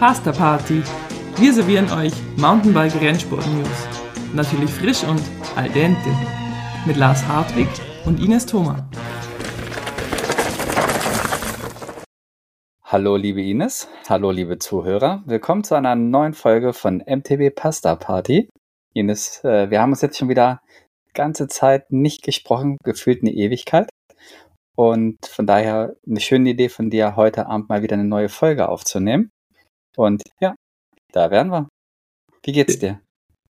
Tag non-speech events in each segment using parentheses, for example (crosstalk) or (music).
Pasta Party. Wir servieren euch Mountainbike Rennsport News. Natürlich frisch und al dente. Mit Lars Hartwig und Ines Thoma. Hallo liebe Ines, hallo liebe Zuhörer. Willkommen zu einer neuen Folge von MTB Pasta Party. Ines, äh, wir haben uns jetzt schon wieder ganze Zeit nicht gesprochen, gefühlt eine Ewigkeit. Und von daher eine schöne Idee von dir, heute Abend mal wieder eine neue Folge aufzunehmen. Und ja, da wären wir. Wie geht's dir?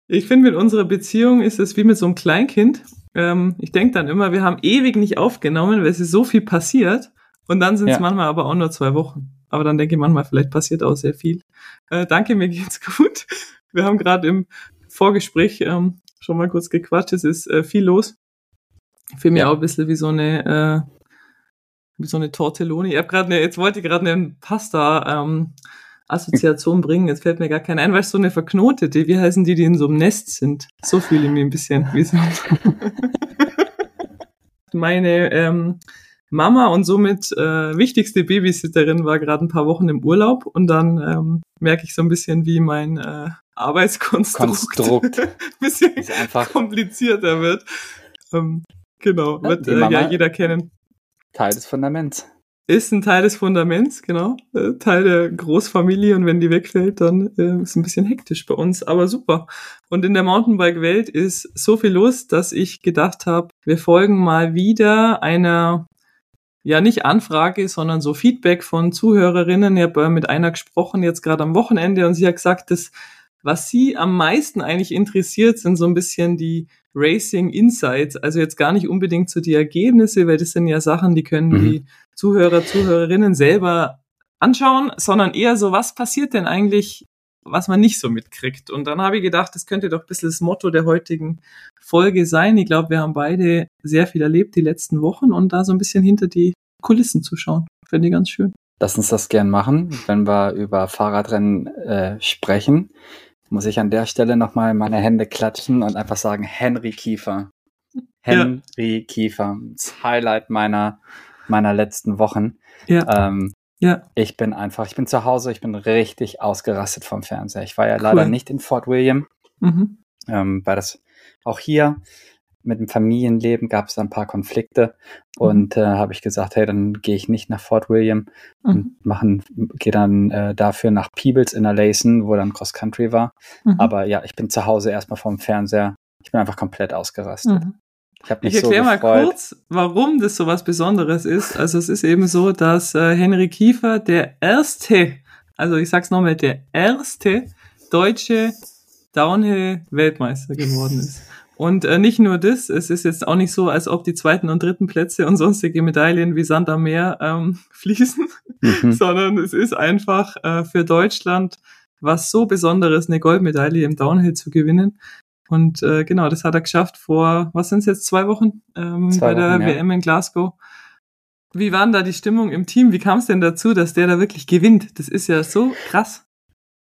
Ich finde, mit unserer Beziehung ist es wie mit so einem Kleinkind. Ähm, ich denke dann immer, wir haben ewig nicht aufgenommen, weil es ist so viel passiert. Und dann sind es ja. manchmal aber auch nur zwei Wochen. Aber dann denke ich manchmal, vielleicht passiert auch sehr viel. Äh, danke, mir geht's (laughs) gut. Wir haben gerade im Vorgespräch ähm, schon mal kurz gequatscht. Es ist äh, viel los. Für mich ja. auch ein bisschen wie so eine, äh, wie so eine Tortelloni. Ich habe gerade eine, jetzt wollte ich gerade eine Pasta ähm, Assoziation bringen. Jetzt fällt mir gar keine ein, weil so eine verknotete, wie heißen die, die in so einem Nest sind? So fühle ich mich ein bisschen. Wie so (laughs) Meine ähm, Mama und somit äh, wichtigste Babysitterin war gerade ein paar Wochen im Urlaub und dann ähm, merke ich so ein bisschen, wie mein äh, Arbeitskonstrukt Konstrukt. ein (laughs) bisschen komplizierter wird. Ähm, genau, wird äh, ja jeder kennen. Teil des Fundaments. Ist ein Teil des Fundaments, genau. Äh, Teil der Großfamilie und wenn die wegfällt, dann äh, ist ein bisschen hektisch bei uns, aber super. Und in der Mountainbike-Welt ist so viel los, dass ich gedacht habe, wir folgen mal wieder einer ja nicht Anfrage, sondern so Feedback von Zuhörerinnen. Ich habe mit einer gesprochen jetzt gerade am Wochenende und sie hat gesagt, dass was sie am meisten eigentlich interessiert, sind so ein bisschen die Racing Insights. Also jetzt gar nicht unbedingt so die Ergebnisse, weil das sind ja Sachen, die können mhm. die Zuhörer, Zuhörerinnen selber anschauen, sondern eher so, was passiert denn eigentlich, was man nicht so mitkriegt. Und dann habe ich gedacht, das könnte doch ein bisschen das Motto der heutigen Folge sein. Ich glaube, wir haben beide sehr viel erlebt die letzten Wochen und da so ein bisschen hinter die Kulissen zu schauen. Finde ich ganz schön. Lass uns das gern machen, wenn wir über Fahrradrennen äh, sprechen. Muss ich an der Stelle nochmal meine Hände klatschen und einfach sagen, Henry Kiefer. Henry ja. Kiefer. Das Highlight meiner, meiner letzten Wochen. Ja. Ähm, ja. Ich bin einfach, ich bin zu Hause, ich bin richtig ausgerastet vom Fernseher. Ich war ja cool. leider nicht in Fort William, mhm. ähm, weil das auch hier mit dem Familienleben gab es ein paar Konflikte mhm. und äh, habe ich gesagt, hey, dann gehe ich nicht nach Fort William mhm. und machen, gehe dann äh, dafür nach Peebles in der Layson, wo dann Cross Country war. Mhm. Aber ja, ich bin zu Hause erstmal vom Fernseher. Ich bin einfach komplett ausgerastet. Mhm. Ich, ich erkläre so mal kurz, warum das so was Besonderes ist. Also es ist eben so, dass äh, Henry Kiefer der erste, also ich sag's nochmal, der erste deutsche Downhill-Weltmeister geworden ist. Und äh, nicht nur das, es ist jetzt auch nicht so, als ob die zweiten und dritten Plätze und sonstige Medaillen wie Sand am Meer ähm, (laughs) fließen, mhm. sondern es ist einfach äh, für Deutschland was so Besonderes, eine Goldmedaille im Downhill zu gewinnen. Und äh, genau, das hat er geschafft vor, was sind es jetzt, zwei Wochen ähm, zwei bei der Wochen, ja. WM in Glasgow. Wie war denn da die Stimmung im Team? Wie kam es denn dazu, dass der da wirklich gewinnt? Das ist ja so krass.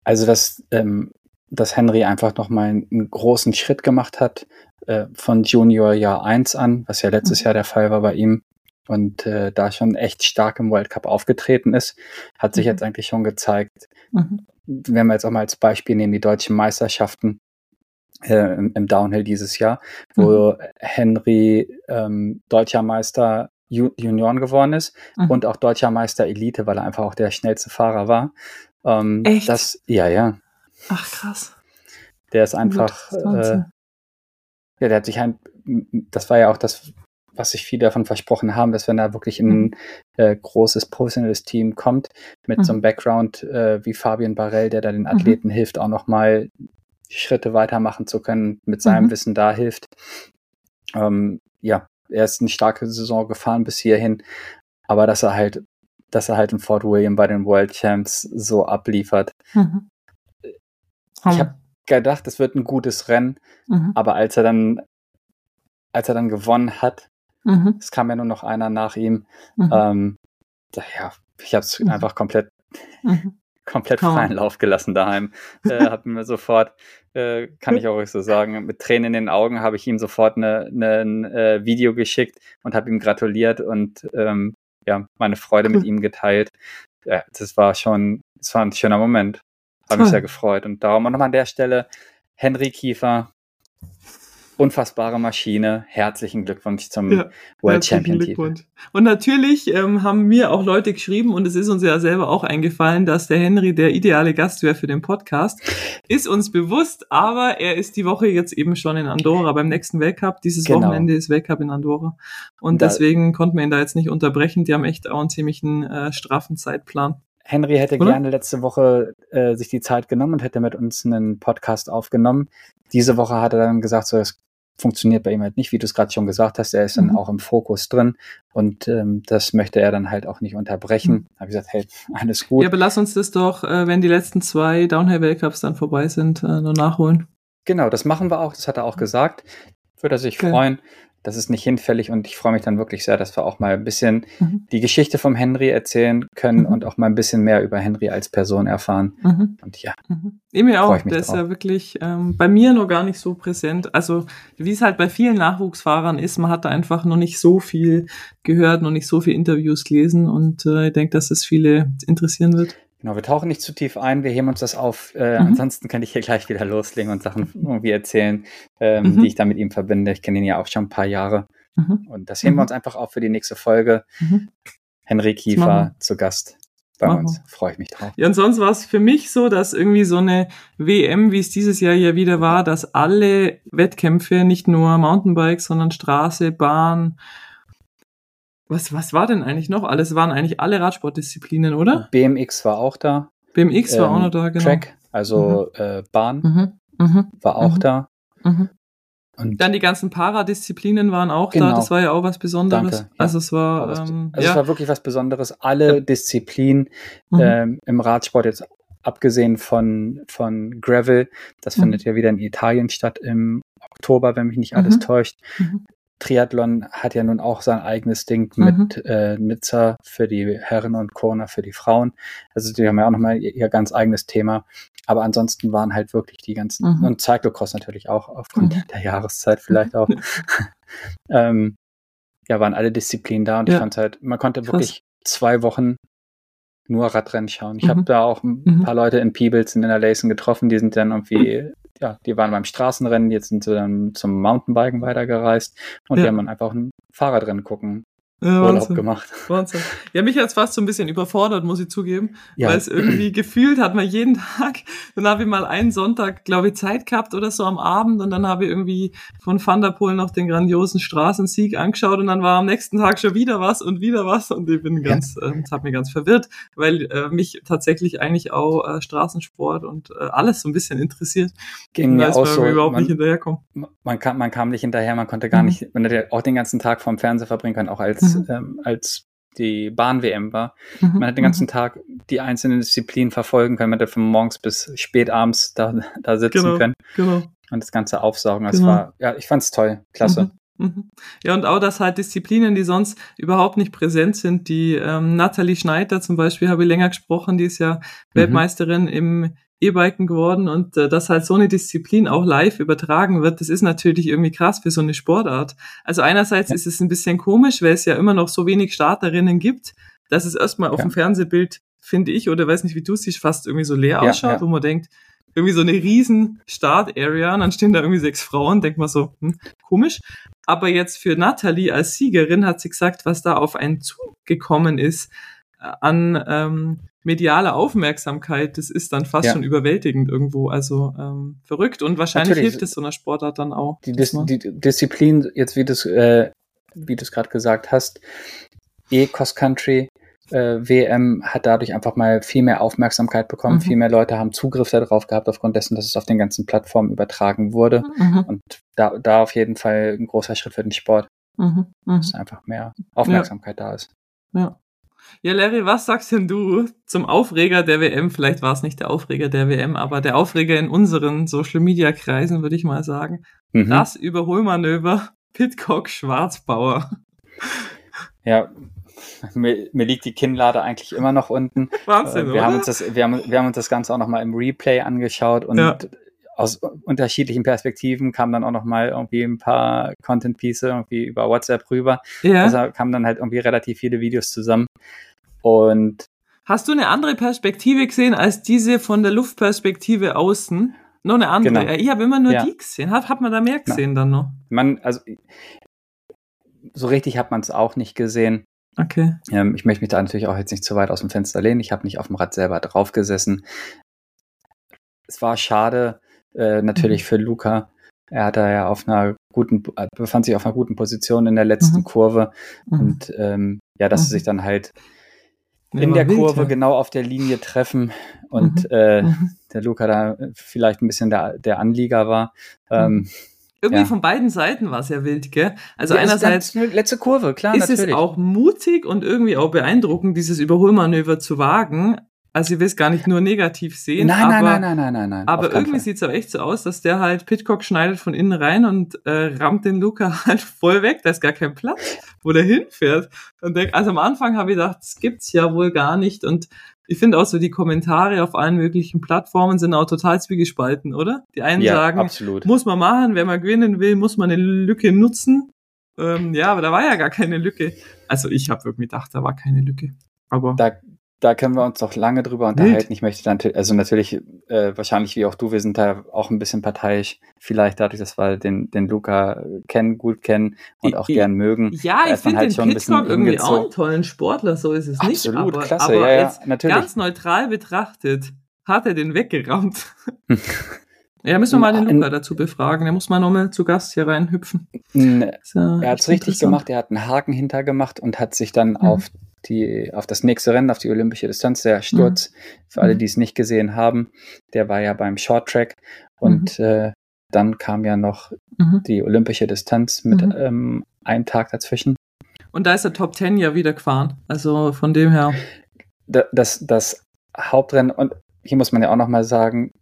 Also das ähm, dass Henry einfach nochmal einen großen Schritt gemacht hat äh, von Junior Jahr 1 an, was ja letztes mhm. Jahr der Fall war bei ihm. Und äh, da schon echt stark im World Cup aufgetreten ist, hat sich mhm. jetzt eigentlich schon gezeigt. Mhm. Wenn wir jetzt auch mal als Beispiel nehmen, die deutschen Meisterschaften äh, im, im, Downhill dieses Jahr, wo mhm. Henry ähm, deutscher Meister Junioren geworden ist mhm. und auch deutscher Meister Elite, weil er einfach auch der schnellste Fahrer war. Ähm, Echt? Das, ja, ja. Ach krass. Der ist einfach, äh, ja, der hat sich ein, das war ja auch das, was sich viele davon versprochen haben, dass wenn da wirklich ein mhm. äh, großes professionelles Team kommt mit mhm. so einem Background äh, wie Fabian Barell, der da den mhm. Athleten mhm. hilft, auch nochmal Schritte weitermachen zu können, mit seinem mhm. Wissen da hilft. Ähm, ja, er ist eine starke Saison gefahren bis hierhin, aber dass er halt, dass er halt in Fort William bei den World Champs so abliefert, mhm. Ich habe gedacht, es wird ein gutes Rennen, mhm. aber als er dann, als er dann gewonnen hat, mhm. es kam ja nur noch einer nach ihm, mhm. ähm, ja, ich habe es mhm. einfach komplett, mhm. (laughs) komplett freien Lauf gelassen daheim. äh, habe mir sofort, äh, kann ich auch so sagen, mit Tränen in den Augen habe ich ihm sofort eine, eine, ein äh, Video geschickt und habe ihm gratuliert und ähm, ja, meine Freude cool. mit ihm geteilt. Ja, das war schon, das war ein schöner Moment. Habe mich sehr gefreut. Und darum auch nochmal an der Stelle Henry Kiefer, unfassbare Maschine. Herzlichen Glückwunsch zum ja, World Champion Titel. Und natürlich ähm, haben mir auch Leute geschrieben und es ist uns ja selber auch eingefallen, dass der Henry der ideale Gast wäre für den Podcast. Ist uns bewusst, aber er ist die Woche jetzt eben schon in Andorra beim nächsten Weltcup. Dieses genau. Wochenende ist Weltcup in Andorra und da, deswegen konnten wir ihn da jetzt nicht unterbrechen. Die haben echt auch einen ziemlichen äh, straffen Zeitplan. Henry hätte Oder? gerne letzte Woche äh, sich die Zeit genommen und hätte mit uns einen Podcast aufgenommen. Diese Woche hat er dann gesagt, so, es funktioniert bei ihm halt nicht, wie du es gerade schon gesagt hast. Er ist dann mhm. auch im Fokus drin und ähm, das möchte er dann halt auch nicht unterbrechen. Mhm. Habe gesagt, hey, alles gut. Ja, aber lass uns das doch, äh, wenn die letzten zwei Downhill-Weltcups dann vorbei sind, äh, nur nachholen. Genau, das machen wir auch. Das hat er auch gesagt. Würde er sich okay. freuen das ist nicht hinfällig und ich freue mich dann wirklich sehr, dass wir auch mal ein bisschen mhm. die Geschichte vom Henry erzählen können mhm. und auch mal ein bisschen mehr über Henry als Person erfahren. Mhm. Und ja. Mhm. Mir auch, der ist ja wirklich ähm, bei mir noch gar nicht so präsent. Also wie es halt bei vielen Nachwuchsfahrern ist, man hat da einfach noch nicht so viel gehört, noch nicht so viele Interviews gelesen und äh, ich denke, dass es viele interessieren wird. Genau, wir tauchen nicht zu tief ein, wir heben uns das auf. Äh, mhm. Ansonsten kann ich hier gleich wieder loslegen und Sachen (laughs) irgendwie erzählen, ähm, mhm. die ich da mit ihm verbinde. Ich kenne ihn ja auch schon ein paar Jahre. Mhm. Und das heben wir mhm. uns einfach auf für die nächste Folge. Mhm. Henry Kiefer zu Gast bei Machen. uns. Freue ich mich drauf. Ja, und sonst war es für mich so, dass irgendwie so eine WM, wie es dieses Jahr ja wieder war, dass alle Wettkämpfe, nicht nur Mountainbike, sondern Straße, Bahn, was, was war denn eigentlich noch alles? Waren eigentlich alle Radsportdisziplinen, oder? BMX war auch da. BMX ähm, war auch noch da, genau. Track, also mhm. äh, Bahn, mhm. Mhm. war auch mhm. da. Mhm. Und dann die ganzen Paradisziplinen waren auch genau. da. Das war ja auch was Besonderes. Danke, ja. Also es war, war ähm, also ja. es war wirklich was Besonderes. Alle ja. Disziplinen mhm. ähm, im Radsport jetzt abgesehen von von Gravel, das findet ja wieder in Italien statt im Oktober, wenn mich nicht alles täuscht. Triathlon hat ja nun auch sein eigenes Ding mhm. mit äh, Nizza für die Herren und Kona für die Frauen. Also die haben ja auch nochmal ihr, ihr ganz eigenes Thema. Aber ansonsten waren halt wirklich die ganzen, mhm. und Cyclocross natürlich auch, aufgrund mhm. der Jahreszeit vielleicht auch. (laughs) (laughs) ähm, ja, waren alle Disziplinen da und ja. ich fand halt, man konnte wirklich zwei Wochen nur Radrennen schauen. Ich mhm. habe da auch ein mhm. paar Leute in Peebles und in der Lacen getroffen, die sind dann irgendwie (laughs) ja, die waren beim Straßenrennen, jetzt sind sie dann zum Mountainbiken weitergereist und ja. die haben dann einfach ein Fahrradrennen gucken ja, Urlaub Wahnsinn. gemacht. Wahnsinn. Ja, mich hat's fast so ein bisschen überfordert, muss ich zugeben. Ja. Weil es irgendwie gefühlt hat man jeden (laughs) Tag. Dann habe ich mal einen Sonntag, glaube ich, Zeit gehabt oder so am Abend und dann habe ich irgendwie von Van der Poel noch den grandiosen Straßensieg angeschaut und dann war am nächsten Tag schon wieder was und wieder was und ich bin ganz, ja. äh, das hat mich ganz verwirrt, weil äh, mich tatsächlich eigentlich auch äh, Straßensport und äh, alles so ein bisschen interessiert. Ging mir auch so. überhaupt man, nicht hinterherkommen. Man kam, man kam nicht hinterher, man konnte gar mhm. nicht, man hätte auch den ganzen Tag vorm Fernseher verbringen können, auch als mhm mhm. ähm, als die Bahn-WM war. Mhm. Man hat den ganzen mhm. Tag die einzelnen Disziplinen verfolgen können. Man hätte von morgens bis spät abends da, da sitzen genau, können. Genau. Und das Ganze aufsaugen. Das genau. war, ja, ich fand's toll. Klasse. Mhm. mhm. Ja, und auch, dass halt Disziplinen, die sonst überhaupt nicht präsent sind, die ähm, Nathalie Schneider zum Beispiel, habe ich länger gesprochen, die ist ja mhm. Weltmeisterin im E-Biken geworden und äh, dass halt so eine Disziplin auch live übertragen wird, das ist natürlich irgendwie krass für so eine Sportart. Also einerseits ja. ist es ein bisschen komisch, weil es ja immer noch so wenig Starterinnen gibt, dass es erstmal auf ja. dem Fernsehbild, finde ich, oder weiß nicht, wie du siehst, fast irgendwie so leer ja, ausschaut, wo man denkt, irgendwie so eine riesen Start-Area und dann stehen da irgendwie sechs Frauen, denkt man so, hm, komisch. Aber jetzt für Natalie als Siegerin hat sie gesagt, was da auf einen zugekommen ist an ähm, mediale Aufmerksamkeit, das ist dann fast ja. schon überwältigend irgendwo. Also ähm, verrückt und wahrscheinlich Natürlich. hilft es so einer Sportart dann auch. Die, Dis die Disziplin, jetzt wie du es äh, wie du es gerade gesagt hast, E-Cross-Country äh, WM hat dadurch einfach mal viel mehr Aufmerksamkeit bekommen. Mhm. Viel mehr Leute haben Zugriff darauf gehabt, aufgrund dessen, dass es auf den ganzen Plattformen übertragen wurde. Mhm. Und da, da auf jeden Fall ein großer Schritt für den Sport. Mhm. mhm. Dass einfach mehr Aufmerksamkeit ja. da ist. Ja. Ja, Larry, was sagst denn du zum Aufreger der WM? Vielleicht war es nicht der Aufreger der WM, aber der Aufreger in unseren Social Media Kreisen, würde ich mal sagen. Mhm. Das Überholmanöver Pitcock Schwarzbauer. Ja, mir, mir, liegt die Kinnlade eigentlich immer noch unten. Wahnsinn, wir oder? Haben uns das, wir, haben, wir haben uns das Ganze auch nochmal im Replay angeschaut und ja. Aus unterschiedlichen Perspektiven kamen dann auch nochmal irgendwie ein paar Content Pieces irgendwie über WhatsApp rüber. Ja. Da kamen dann halt irgendwie relativ viele Videos zusammen. Und Hast du eine andere Perspektive gesehen als diese von der Luftperspektive außen? Noch eine andere. Genau. Ich habe immer nur ja. die gesehen. Hat, hat man da mehr gesehen Na. dann noch? Man, also so richtig hat man es auch nicht gesehen. Okay. Ähm, ich möchte mich da natürlich auch jetzt nicht zu weit aus dem Fenster lehnen. Ich habe nicht auf dem Rad selber drauf gesessen. Es war schade, äh, natürlich mhm. für Luca. Er hat da ja auf einer guten, äh, befand sich auf einer guten Position in der letzten mhm. Kurve. Mhm. Und ähm, ja, dass sie sich dann halt in der wild, Kurve ja. genau auf der Linie treffen und mhm. Äh, mhm. der Luca da vielleicht ein bisschen der, der Anlieger war. Ähm, mhm. irgendwie ja. von beiden Seiten war es ja wild, gell? Also ja, einerseits letzte Kurve, klar, ist natürlich. es auch mutig und irgendwie auch beeindruckend, dieses Überholmanöver zu wagen. Also ich will es gar nicht nur negativ sehen. Nein, aber, nein, nein, nein, nein, nein. Aber irgendwie sieht es aber echt so aus, dass der halt Pitcock schneidet von innen rein und äh, rammt den Luca (laughs) halt voll weg. Da ist gar kein Platz, wo der hinfährt. Und denk, also am Anfang habe ich gedacht, das gibt's ja wohl gar nicht. Und ich finde auch so die Kommentare auf allen möglichen Plattformen sind auch total zwiegespalten, oder? Die einen ja, sagen, absolut. muss man machen, wenn man gewinnen will, muss man eine Lücke nutzen. Ähm, ja, aber da war ja gar keine Lücke. Also ich habe irgendwie gedacht, da war keine Lücke. Aber da, da können wir uns doch lange drüber unterhalten. Wild. Ich möchte dann, also natürlich, äh, wahrscheinlich wie auch du, wir sind da auch ein bisschen parteiisch. Vielleicht dadurch, dass wir den, den Luca kennen, gut kennen und auch ich, gern mögen. Ja, ich finde halt den Pitcock irgendwie auch einen tollen Sportler, so ist es Absolut, nicht. Absolut, klasse, aber ja, ja, natürlich. ganz neutral betrachtet, hat er den weggerammt. (laughs) Ja, müssen wir mal den Luca dazu befragen. Der muss mal nochmal zu Gast hier reinhüpfen. So, er hat es richtig gemacht. Er hat einen Haken hintergemacht und hat sich dann mhm. auf die, auf das nächste Rennen, auf die olympische Distanz, der Sturz, mhm. für alle, mhm. die es nicht gesehen haben, der war ja beim Short Track und mhm. äh, dann kam ja noch mhm. die olympische Distanz mit mhm. ähm, einem Tag dazwischen. Und da ist der Top Ten ja wieder gefahren. Also von dem her. Das, das Hauptrennen, und hier muss man ja auch nochmal sagen,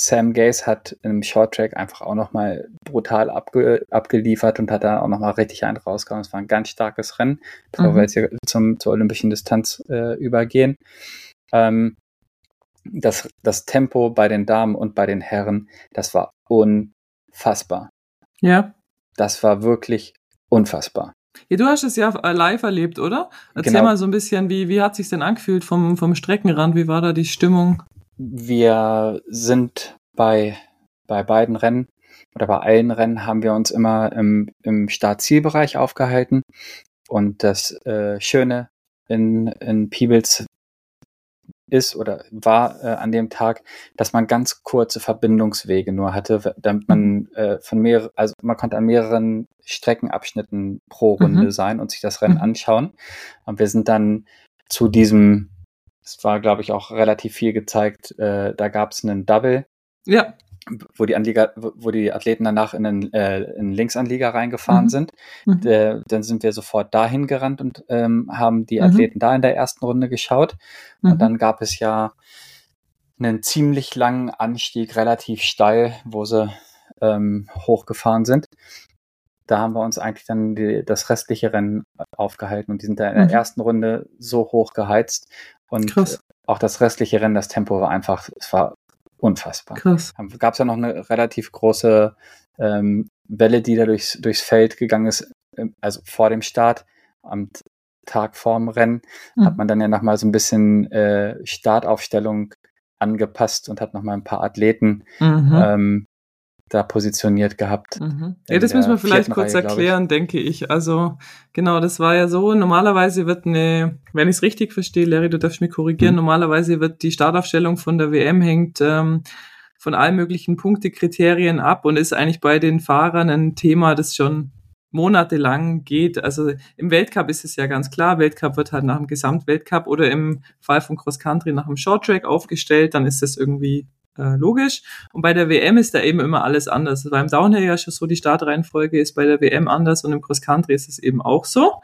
Sam Gaze hat im Short Track einfach auch nochmal brutal abge abgeliefert und hat da auch nochmal richtig einen rausgehauen. Es war ein ganz starkes Rennen, bevor mhm. wir jetzt hier zum, zur olympischen Distanz äh, übergehen. Ähm, das, das Tempo bei den Damen und bei den Herren, das war unfassbar. Ja. Das war wirklich unfassbar. Ja, du hast es ja live erlebt, oder? Erzähl genau. mal so ein bisschen, wie, wie hat sich denn angefühlt vom, vom Streckenrand? Wie war da die Stimmung? Wir sind bei, bei beiden Rennen oder bei allen Rennen haben wir uns immer im, im Start-Zielbereich aufgehalten. Und das äh, Schöne in, in Peebles ist oder war äh, an dem Tag, dass man ganz kurze Verbindungswege nur hatte, damit man äh, von mehreren, also man konnte an mehreren Streckenabschnitten pro Runde mhm. sein und sich das Rennen mhm. anschauen. Und wir sind dann zu diesem es war, glaube ich, auch relativ viel gezeigt. Äh, da gab es einen Double. Ja. Wo die Anlieger, wo die Athleten danach in einen, äh, in Linksanlieger reingefahren mhm. sind. Mhm. Äh, dann sind wir sofort dahin gerannt und ähm, haben die mhm. Athleten da in der ersten Runde geschaut. Und mhm. dann gab es ja einen ziemlich langen Anstieg, relativ steil, wo sie ähm, hochgefahren sind da haben wir uns eigentlich dann die, das restliche Rennen aufgehalten und die sind da in der mhm. ersten Runde so hoch geheizt und Krass. auch das restliche Rennen, das Tempo war einfach, es war unfassbar. Krass. Gab es ja noch eine relativ große ähm, Welle, die da durchs, durchs Feld gegangen ist, ähm, also vor dem Start, am Tag vorm Rennen, mhm. hat man dann ja nochmal so ein bisschen äh, Startaufstellung angepasst und hat nochmal ein paar Athleten mhm. ähm, da positioniert gehabt. Mhm. Ja, das müssen wir vielleicht kurz Reihe, erklären, ich. denke ich. Also genau, das war ja so, normalerweise wird eine, wenn ich es richtig verstehe, Larry, du darfst mich korrigieren, mhm. normalerweise wird die Startaufstellung von der WM hängt ähm, von allen möglichen Punktekriterien ab und ist eigentlich bei den Fahrern ein Thema, das schon monatelang geht. Also im Weltcup ist es ja ganz klar, Weltcup wird halt nach dem Gesamtweltcup oder im Fall von Cross Country nach dem Short Track aufgestellt, dann ist das irgendwie äh, logisch. Und bei der WM ist da eben immer alles anders. Also beim Downhill ja schon so, die Startreihenfolge ist bei der WM anders und im Cross Country ist es eben auch so.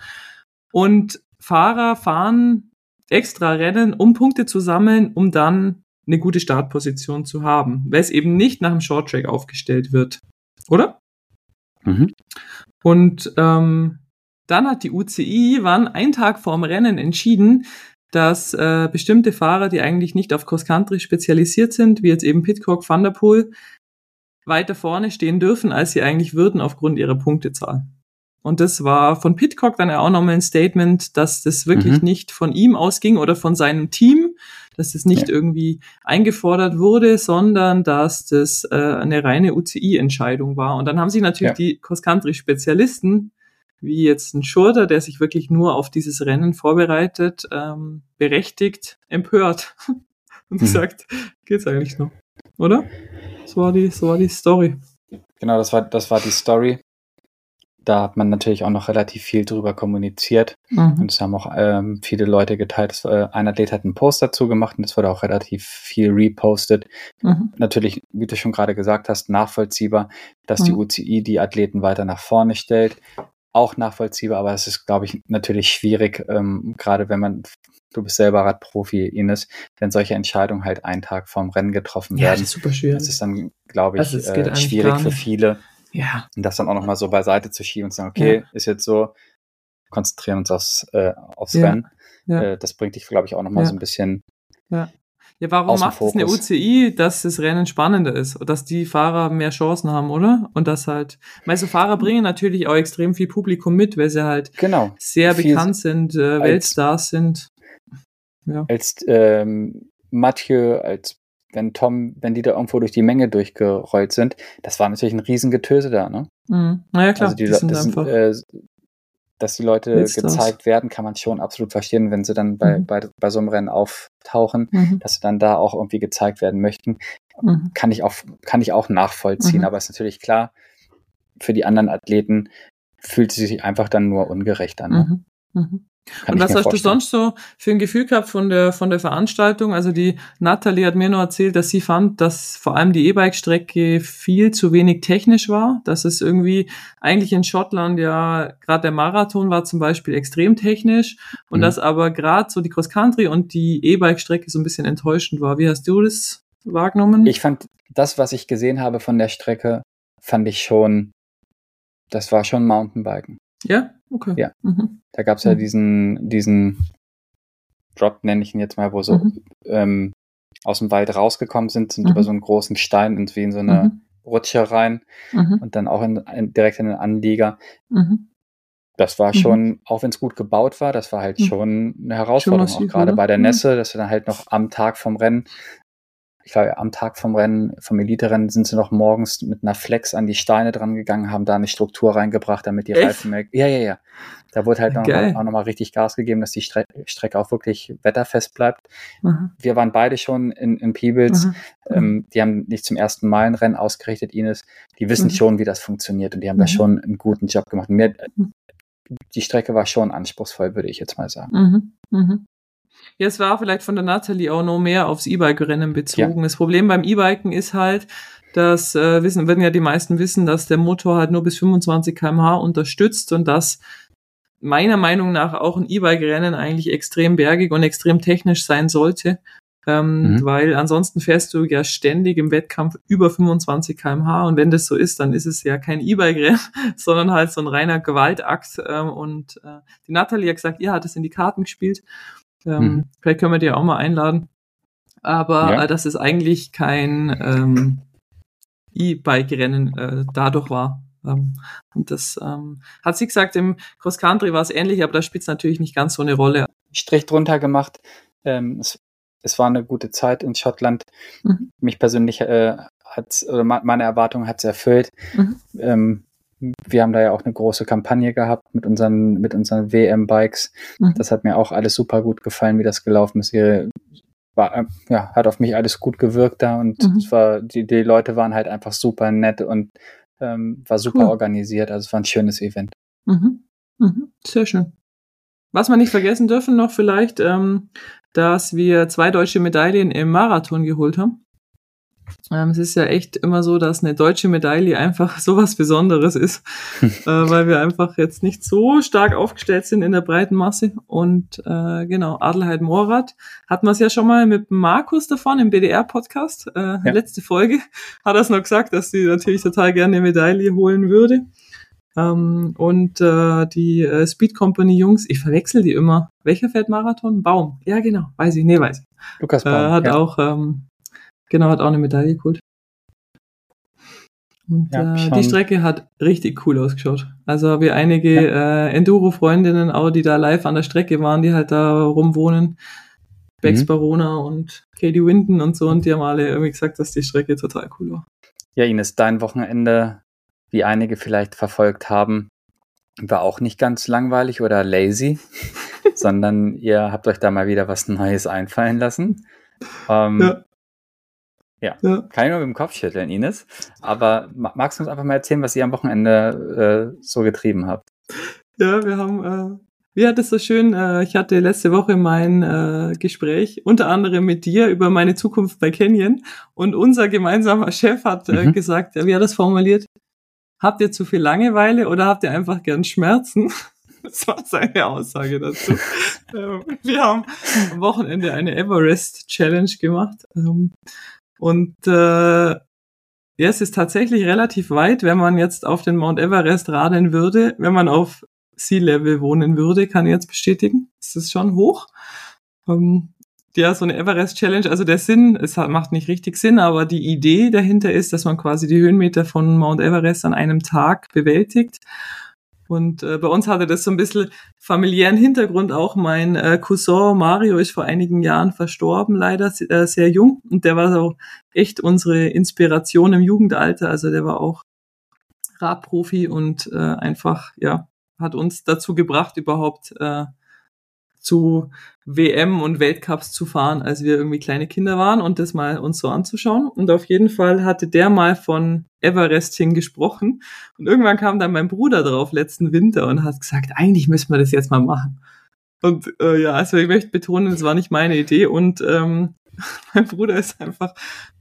Und Fahrer fahren extra Rennen, um Punkte zu sammeln, um dann eine gute Startposition zu haben, weil es eben nicht nach dem Short Track aufgestellt wird. Oder? Mhm. Und ähm, dann hat die UCI, wann ein Tag vorm Rennen entschieden, dass äh, bestimmte Fahrer, die eigentlich nicht auf Cross Country spezialisiert sind, wie jetzt eben Pitcock, Van der Poel, weiter vorne stehen dürfen, als sie eigentlich würden aufgrund ihrer Punktezahl. Und das war von Pitcock dann ja auch nochmal ein Statement, dass das wirklich mhm. nicht von ihm ausging oder von seinem Team, dass das nicht ja. irgendwie eingefordert wurde, sondern dass das äh, eine reine UCI-Entscheidung war. Und dann haben sich natürlich ja. die Cross-Country-Spezialisten, wie jetzt ein Schurter, der sich wirklich nur auf dieses Rennen vorbereitet, ähm, berechtigt, empört (laughs) und mhm. gesagt, geht's eigentlich noch, oder? So war die, so war die Story. Genau, das war, das war die Story da hat man natürlich auch noch relativ viel drüber kommuniziert mhm. und es haben auch ähm, viele Leute geteilt. Das, äh, ein Athlet hat einen Post dazu gemacht und es wurde auch relativ viel repostet. Mhm. Natürlich, wie du schon gerade gesagt hast, nachvollziehbar, dass mhm. die UCI die Athleten weiter nach vorne stellt. Auch nachvollziehbar, aber es ist, glaube ich, natürlich schwierig, ähm, gerade wenn man, du bist selber Radprofi, Ines, wenn solche Entscheidungen halt einen Tag vorm Rennen getroffen werden. Ja, das ist super schwierig. Das ist dann, glaube ich, also äh, schwierig für viele ja. Und das dann auch nochmal so beiseite zu schieben und zu sagen, okay, ja. ist jetzt so, konzentrieren uns aufs, äh, aufs ja. Rennen. Ja. Äh, das bringt dich, glaube ich, auch nochmal ja. so ein bisschen. Ja. Warum macht es eine UCI, dass das Rennen spannender ist und dass die Fahrer mehr Chancen haben, oder? Und dass halt, meiste Fahrer bringen natürlich auch extrem viel Publikum mit, weil sie halt genau. sehr bekannt sind, äh, Weltstars sind. Ja. Als ähm, Mathieu, als wenn Tom, wenn die da irgendwo durch die Menge durchgerollt sind, das war natürlich ein Riesengetöse da, ne? Mhm. Naja, klar. Also die, die das sind, äh, dass die Leute gezeigt das. werden, kann man schon absolut verstehen, wenn sie dann bei, mhm. bei, bei so einem Rennen auftauchen, mhm. dass sie dann da auch irgendwie gezeigt werden möchten. Mhm. Kann ich auch, kann ich auch nachvollziehen, mhm. aber ist natürlich klar, für die anderen Athleten fühlt sie sich einfach dann nur ungerecht an. Ne? Kann und was hast vorstellen. du sonst so für ein Gefühl gehabt von der, von der Veranstaltung? Also die Natalie hat mir nur erzählt, dass sie fand, dass vor allem die E-Bike-Strecke viel zu wenig technisch war. Dass es irgendwie eigentlich in Schottland ja, gerade der Marathon war zum Beispiel extrem technisch und mhm. dass aber gerade so die Cross-Country und die E-Bike-Strecke so ein bisschen enttäuschend war. Wie hast du das wahrgenommen? Ich fand das, was ich gesehen habe von der Strecke, fand ich schon, das war schon Mountainbiken. Ja? Okay. Ja. Mhm. Da gab es ja mhm. diesen, diesen Drop, nenne ich ihn jetzt mal, wo so mhm. ähm, aus dem Wald rausgekommen sind, sind über mhm. so einen großen Stein und wie in so eine mhm. Rutsche rein und dann auch in, in, direkt in den Anlieger. Das war schon, auch wenn es gut gebaut war, das war halt schon eine Herausforderung, schon auch gerade bei der Nässe, dass wir dann halt noch am Tag vom Rennen ich glaube, am Tag vom Rennen, vom Elite-Rennen sind sie noch morgens mit einer Flex an die Steine dran gegangen, haben da eine Struktur reingebracht, damit die Echt? Reifen mehr. Ja, ja, ja. Da wurde halt noch, auch nochmal richtig Gas gegeben, dass die Stre Strecke auch wirklich wetterfest bleibt. Mhm. Wir waren beide schon in, in Peebles. Mhm. Ähm, die haben nicht zum ersten Mal ein Rennen ausgerichtet, Ines. Die wissen mhm. schon, wie das funktioniert und die haben da mhm. schon einen guten Job gemacht. Mir, mhm. die Strecke war schon anspruchsvoll, würde ich jetzt mal sagen. Mhm. Mhm. Ja, es war vielleicht von der Natalie auch noch mehr aufs E-Bike-Rennen bezogen. Ja. Das Problem beim E-Biken ist halt, dass äh, wissen, werden ja die meisten wissen, dass der Motor halt nur bis 25 km/h unterstützt und dass meiner Meinung nach auch ein E-Bike-Rennen eigentlich extrem bergig und extrem technisch sein sollte. Ähm, mhm. Weil ansonsten fährst du ja ständig im Wettkampf über 25 km/h und wenn das so ist, dann ist es ja kein E-Bike-Rennen, (laughs) sondern halt so ein reiner Gewaltakt. Ähm, und äh, die Natalie hat gesagt, ihr hat es in die Karten gespielt ähm, mhm. Vielleicht können wir die auch mal einladen. Aber ja. äh, dass es eigentlich kein ähm, E-Bike-Rennen äh, dadurch war. Ähm, und das ähm, hat sie gesagt, im Cross Country war es ähnlich, aber da spielt es natürlich nicht ganz so eine Rolle. Strich drunter gemacht. Ähm, es, es war eine gute Zeit in Schottland. Mhm. Mich persönlich äh, hat oder meine Erwartungen hat es erfüllt. Mhm. Wir haben da ja auch eine große Kampagne gehabt mit unseren, mit unseren WM-Bikes. Mhm. Das hat mir auch alles super gut gefallen, wie das gelaufen ist. Hier war, äh, ja, hat auf mich alles gut gewirkt da und mhm. es war, die, die Leute waren halt einfach super nett und ähm, war super cool. organisiert. Also es war ein schönes Event. Mhm. Mhm. Sehr schön. Was wir nicht vergessen dürfen noch vielleicht, ähm, dass wir zwei deutsche Medaillen im Marathon geholt haben. Ähm, es ist ja echt immer so, dass eine deutsche Medaille einfach (laughs) sowas Besonderes ist, (laughs) äh, weil wir einfach jetzt nicht so stark aufgestellt sind in der breiten Masse. Und äh, genau, Adelheid Morat hatten wir es ja schon mal mit Markus davon im BDR-Podcast. Äh, ja. Letzte Folge (laughs) hat er es noch gesagt, dass sie natürlich total gerne eine Medaille holen würde. Ähm, und äh, die äh, Speed Company Jungs, ich verwechsel die immer. Welcher fährt Marathon? Baum. Ja, genau. Weiß ich. Nee, weiß ich. Lukas Baum. Äh, hat ja. auch ähm, Genau, hat auch eine Medaille geholt. Und ja, äh, die Strecke hat richtig cool ausgeschaut. Also habe ich einige ja. äh, Enduro-Freundinnen auch, die da live an der Strecke waren, die halt da rumwohnen, Bex mhm. Barona und Katie Winton und so und die haben alle irgendwie gesagt, dass die Strecke total cool war. Ja, Ines, dein Wochenende, wie einige vielleicht verfolgt haben, war auch nicht ganz langweilig oder lazy, (laughs) sondern ihr habt euch da mal wieder was Neues einfallen lassen. Ähm, ja. Ja, ja. kann ich nur mit dem Kopf schütteln, Ines. Aber magst du uns einfach mal erzählen, was ihr am Wochenende äh, so getrieben habt? Ja, wir haben, äh, wie hat es so schön, äh, ich hatte letzte Woche mein äh, Gespräch, unter anderem mit dir, über meine Zukunft bei Canyon. Und unser gemeinsamer Chef hat äh, mhm. gesagt, wie hat das formuliert? Habt ihr zu viel Langeweile oder habt ihr einfach gern Schmerzen? (laughs) Das war seine Aussage dazu. (laughs) ähm, wir haben am Wochenende eine Everest Challenge gemacht. Ähm, und äh, ja, es ist tatsächlich relativ weit, wenn man jetzt auf den Mount Everest radeln würde. Wenn man auf Sea Level wohnen würde, kann ich jetzt bestätigen. Es ist schon hoch. Ähm, ja, so eine Everest Challenge, also der Sinn, es hat, macht nicht richtig Sinn, aber die Idee dahinter ist, dass man quasi die Höhenmeter von Mount Everest an einem Tag bewältigt. Und äh, bei uns hatte das so ein bisschen familiären Hintergrund auch. Mein äh, Cousin Mario ist vor einigen Jahren verstorben, leider äh, sehr jung. Und der war so echt unsere Inspiration im Jugendalter. Also der war auch Radprofi und äh, einfach, ja, hat uns dazu gebracht, überhaupt äh, zu WM und Weltcups zu fahren, als wir irgendwie kleine Kinder waren und das mal uns so anzuschauen. Und auf jeden Fall hatte der mal von Everesting gesprochen. Und irgendwann kam dann mein Bruder drauf letzten Winter und hat gesagt, eigentlich müssen wir das jetzt mal machen. Und äh, ja, also ich möchte betonen, es war nicht meine Idee und ähm, (laughs) mein Bruder ist einfach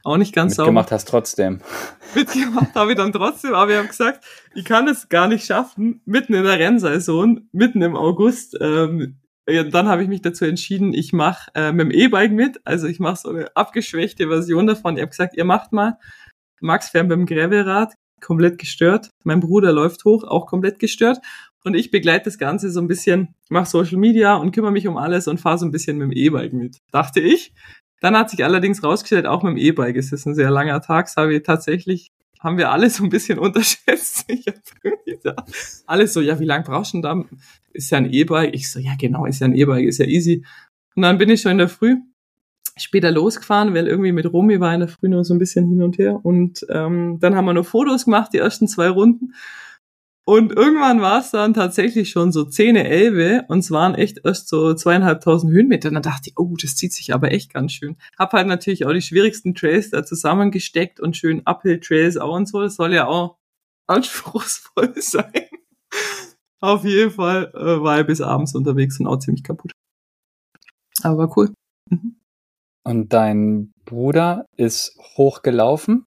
auch nicht ganz sauber. Mitgemacht hast trotzdem. (laughs) Mitgemacht habe ich dann trotzdem, aber ich habe gesagt, ich kann es gar nicht schaffen, mitten in der Rennsaison, mitten im August, ähm, ja, dann habe ich mich dazu entschieden, ich mache äh, mit dem E-Bike mit. Also ich mache so eine abgeschwächte Version davon. Ich habe gesagt, ihr macht mal. Max fährt mit dem Gravelrad, komplett gestört. Mein Bruder läuft hoch, auch komplett gestört. Und ich begleite das Ganze so ein bisschen, mache Social Media und kümmere mich um alles und fahre so ein bisschen mit dem E-Bike mit, dachte ich. Dann hat sich allerdings rausgestellt, auch mit dem E-Bike ist es ein sehr langer Tag, das habe ich tatsächlich haben wir alle so ein bisschen unterschätzt. (laughs) alles so, ja, wie lange brauchst du denn da? Ist ja ein E-Bike. Ich so, ja, genau, ist ja ein E-Bike, ist ja easy. Und dann bin ich schon in der Früh später losgefahren, weil irgendwie mit Romy war in der Früh nur so ein bisschen hin und her. Und ähm, dann haben wir nur Fotos gemacht, die ersten zwei Runden. Und irgendwann war es dann tatsächlich schon so 10, 11 und es waren echt erst so zweieinhalbtausend Höhenmeter. Und dann dachte ich, oh, das zieht sich aber echt ganz schön. Hab halt natürlich auch die schwierigsten Trails da zusammengesteckt und schön Uphill-Trails auch und so. Das soll ja auch anspruchsvoll (laughs) sein. Auf jeden Fall äh, war er bis abends unterwegs und auch ziemlich kaputt. Aber war cool. Mhm. Und dein Bruder ist hochgelaufen?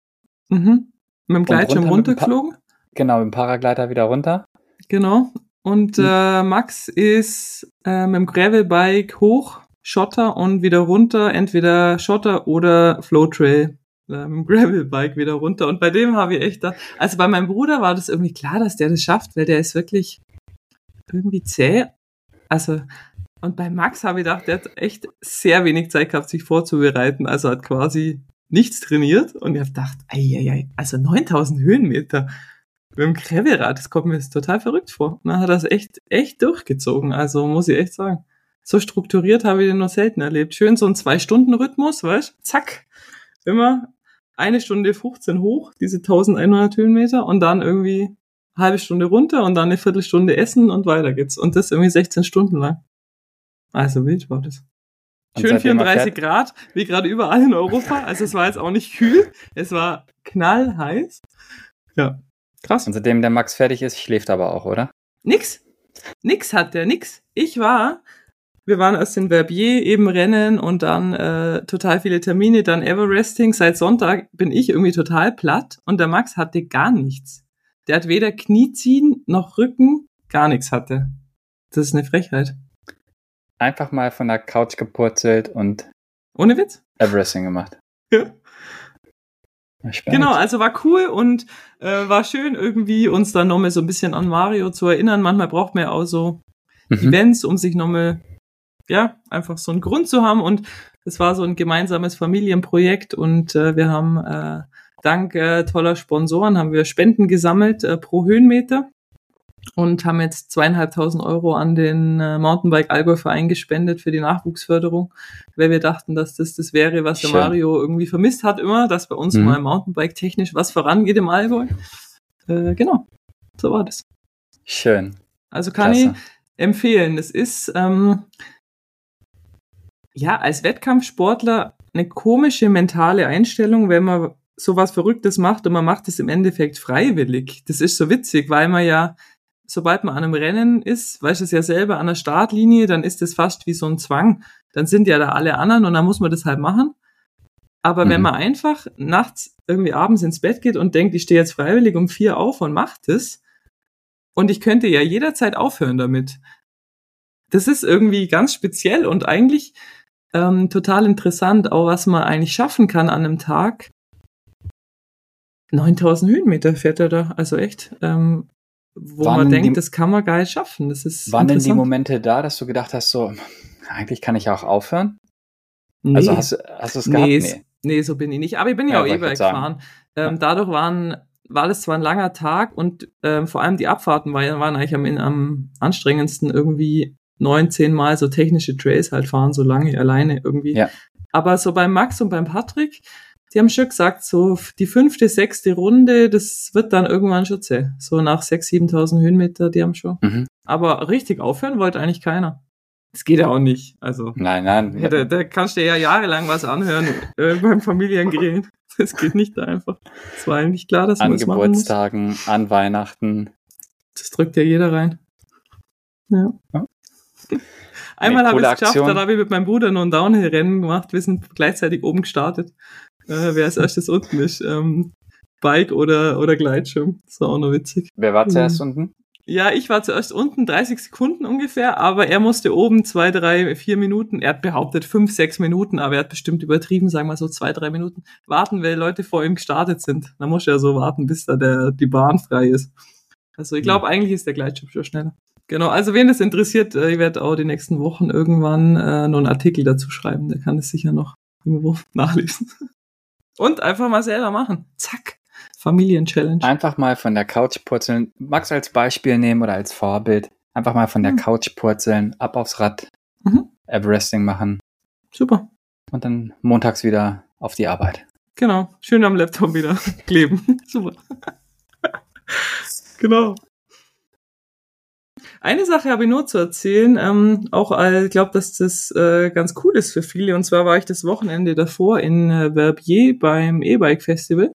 Mhm. Mit dem Gleitschirm runtergeflogen? Genau, mit dem Paraglider wieder runter. Genau. Und hm. äh, Max ist äh, mit dem Gravelbike hoch, Schotter und wieder runter, entweder Schotter oder Flowtrail. Äh, dem Gravelbike wieder runter. Und bei dem habe ich echt da, also bei meinem Bruder war das irgendwie klar, dass der das schafft, weil der ist wirklich irgendwie zäh. Also, und bei Max habe ich gedacht, der hat echt sehr wenig Zeit gehabt, sich vorzubereiten. Also hat quasi nichts trainiert. Und ich habe gedacht, ei, ei, ei, also 9000 Höhenmeter mit dem Gravelrad, das kommt mir jetzt total verrückt vor. Und dann hat das echt, echt durchgezogen. Also muss ich echt sagen. So strukturiert habe ich den noch selten erlebt. Schön so ein Zwei-Stunden-Rhythmus, weißt Zack. Immer eine Stunde 15 hoch, diese 1100 Höhenmeter und dann irgendwie halbe Stunde runter und dann eine Viertelstunde essen und weiter geht's. Und das irgendwie 16 Stunden lang. Also wild war das. Schön 34 Grad, wie gerade überall in Europa. Also es war jetzt auch nicht kühl, es war knallheiß. Ja, Krass. Und seitdem der Max fertig ist, schläft aber auch, oder? Nix. Nix hat der, nix. Ich war, wir waren erst in Verbier eben rennen und dann äh, total viele Termine, dann Everesting. Seit Sonntag bin ich irgendwie total platt und der Max hatte gar nichts. Der hat weder Knieziehen noch Rücken, gar nichts hatte. Das ist eine Frechheit. Einfach mal von der Couch gepurzelt und ohne Witz Everesting gemacht. Ja. Genau, also war cool und äh, war schön irgendwie uns dann nochmal so ein bisschen an Mario zu erinnern. Manchmal braucht man ja auch so mhm. Events, um sich nochmal, ja, einfach so einen Grund zu haben und es war so ein gemeinsames Familienprojekt und äh, wir haben äh, dank äh, toller Sponsoren haben wir Spenden gesammelt äh, pro Höhenmeter und haben jetzt zweieinhalbtausend Euro an den äh, Mountainbike Allgäu Verein gespendet für die Nachwuchsförderung, weil wir dachten, dass das das wäre, was der Mario irgendwie vermisst hat immer, dass bei uns mhm. mal Mountainbike technisch was vorangeht im Allgäu. Äh, genau, so war das. Schön. Also kann Klasse. ich empfehlen. Es ist ähm, ja als Wettkampfsportler eine komische mentale Einstellung, wenn man sowas Verrücktes macht und man macht es im Endeffekt freiwillig. Das ist so witzig, weil man ja, sobald man an einem Rennen ist, weißt du es ja selber an der Startlinie, dann ist es fast wie so ein Zwang. Dann sind ja da alle anderen und dann muss man das halt machen. Aber mhm. wenn man einfach nachts irgendwie abends ins Bett geht und denkt, ich stehe jetzt freiwillig um vier auf und macht es, und ich könnte ja jederzeit aufhören damit. Das ist irgendwie ganz speziell und eigentlich ähm, total interessant, auch was man eigentlich schaffen kann an einem Tag. 9000 Höhenmeter fährt er da, also echt, ähm, wo waren man denkt, die, das kann man geil schaffen. Das ist waren denn die Momente da, dass du gedacht hast, so, eigentlich kann ich auch aufhören? Nee. Also hast, hast du es gehabt? Nee, nee. nee, so bin ich nicht. Aber ich bin ja, ja auch E-Bike gefahren. Ähm, dadurch waren, war das zwar ein langer Tag und ähm, vor allem die Abfahrten waren, waren eigentlich am, am anstrengendsten irgendwie neun, zehn Mal so technische Trails halt fahren, so lange alleine irgendwie. Ja. Aber so beim Max und beim Patrick, die haben schon gesagt, so die fünfte, sechste Runde, das wird dann irgendwann schon zäh. So nach sechs, siebentausend Höhenmeter, die haben schon. Mhm. Aber richtig aufhören wollte eigentlich keiner. Das geht ja auch nicht. Also. Nein, nein. Ja, da, da kannst du ja jahrelang was anhören (laughs) äh, beim Familiengrillen. Das geht nicht einfach. Es war eigentlich klar, dass man das machen muss. An Geburtstagen, an Weihnachten. Das drückt ja jeder rein. Ja. ja. Einmal habe ich es geschafft, dann habe ich mit meinem Bruder nur ein Downhill-Rennen gemacht. Wir sind gleichzeitig oben gestartet. Äh, wer als erstes unten ist. Ähm, Bike oder, oder Gleitschirm. Das war auch noch witzig. Wer war zuerst mhm. unten? Ja, ich war zuerst unten, 30 Sekunden ungefähr, aber er musste oben zwei, drei, vier Minuten, er hat behauptet fünf, sechs Minuten, aber er hat bestimmt übertrieben, sagen wir so zwei, drei Minuten, warten, weil Leute vor ihm gestartet sind. Da muss er so warten, bis da der, die Bahn frei ist. Also ich glaube, mhm. eigentlich ist der Gleitschirm schon schneller. Genau, also wen das interessiert, äh, ich werde auch die nächsten Wochen irgendwann äh, noch einen Artikel dazu schreiben. Der kann es sicher noch irgendwo (laughs) nachlesen. Und einfach mal selber machen. Zack. Familienchallenge. Einfach mal von der Couch purzeln. Max als Beispiel nehmen oder als Vorbild. Einfach mal von der mhm. Couch purzeln, ab aufs Rad, mhm. Everesting machen. Super. Und dann montags wieder auf die Arbeit. Genau. Schön am Laptop wieder (laughs) kleben. Super. (laughs) genau. Eine Sache habe ich nur zu erzählen, ähm, auch ich glaube, dass das äh, ganz cool ist für viele. Und zwar war ich das Wochenende davor in äh, Verbier beim E-Bike Festival.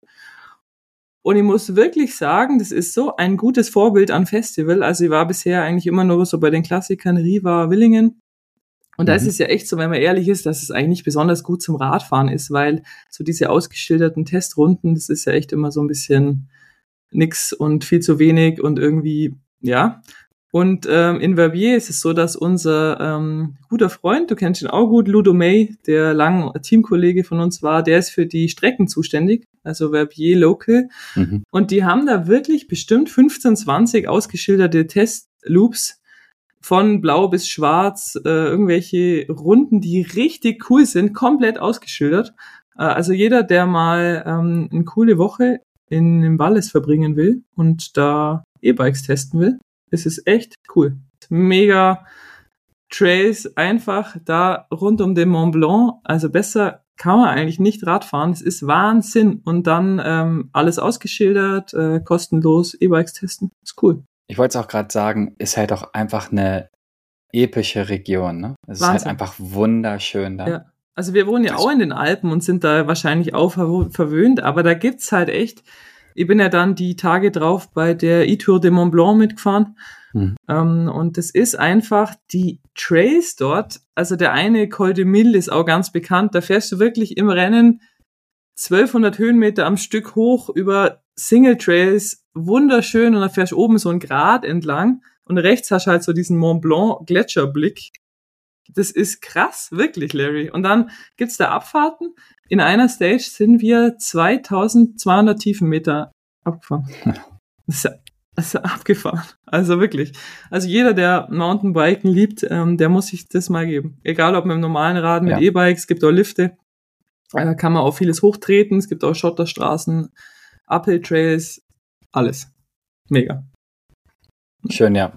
Und ich muss wirklich sagen, das ist so ein gutes Vorbild an Festival. Also ich war bisher eigentlich immer nur so bei den Klassikern Riva, Willingen. Und da ist mhm. es ja echt so, wenn man ehrlich ist, dass es eigentlich besonders gut zum Radfahren ist, weil so diese ausgeschilderten Testrunden, das ist ja echt immer so ein bisschen nix und viel zu wenig und irgendwie, ja. Und ähm, in Verbier ist es so, dass unser ähm, guter Freund, du kennst ihn auch gut, Ludo May, der lang Teamkollege von uns war, der ist für die Strecken zuständig, also Verbier Local. Mhm. Und die haben da wirklich bestimmt 15, 20 ausgeschilderte Testloops von blau bis schwarz, äh, irgendwelche Runden, die richtig cool sind, komplett ausgeschildert. Äh, also jeder, der mal ähm, eine coole Woche in dem Wallis verbringen will und da E-Bikes testen will, es ist echt cool. Mega Trails einfach da rund um den Mont Blanc. Also besser kann man eigentlich nicht Radfahren. Es ist Wahnsinn. Und dann ähm, alles ausgeschildert, äh, kostenlos E-Bikes testen. Ist cool. Ich wollte es auch gerade sagen, ist halt auch einfach eine epische Region. Ne? Es Wahnsinn. ist halt einfach wunderschön da. Ja. Also wir wohnen ja auch in den Alpen und sind da wahrscheinlich auch verwöhnt, aber da gibt's halt echt ich bin ja dann die Tage drauf bei der E-Tour de Mont Blanc mitgefahren. Mhm. Ähm, und das ist einfach die Trails dort. Also der eine Col de Mille ist auch ganz bekannt. Da fährst du wirklich im Rennen 1200 Höhenmeter am Stück hoch über Single Trails. Wunderschön. Und dann fährst du oben so ein Grat entlang. Und rechts hast du halt so diesen Mont Blanc Gletscherblick. Das ist krass, wirklich, Larry. Und dann gibt's da Abfahrten. In einer Stage sind wir 2200 Tiefenmeter abgefahren. (laughs) Das ist, ja, das ist ja abgefahren. Also wirklich. Also jeder, der Mountainbiken liebt, ähm, der muss sich das mal geben. Egal ob mit dem normalen Rad, mit ja. E-Bikes, gibt auch Lifte. Da kann man auch vieles hochtreten. Es gibt auch Schotterstraßen, Uphill Trails, alles. Mega. Schön, ja.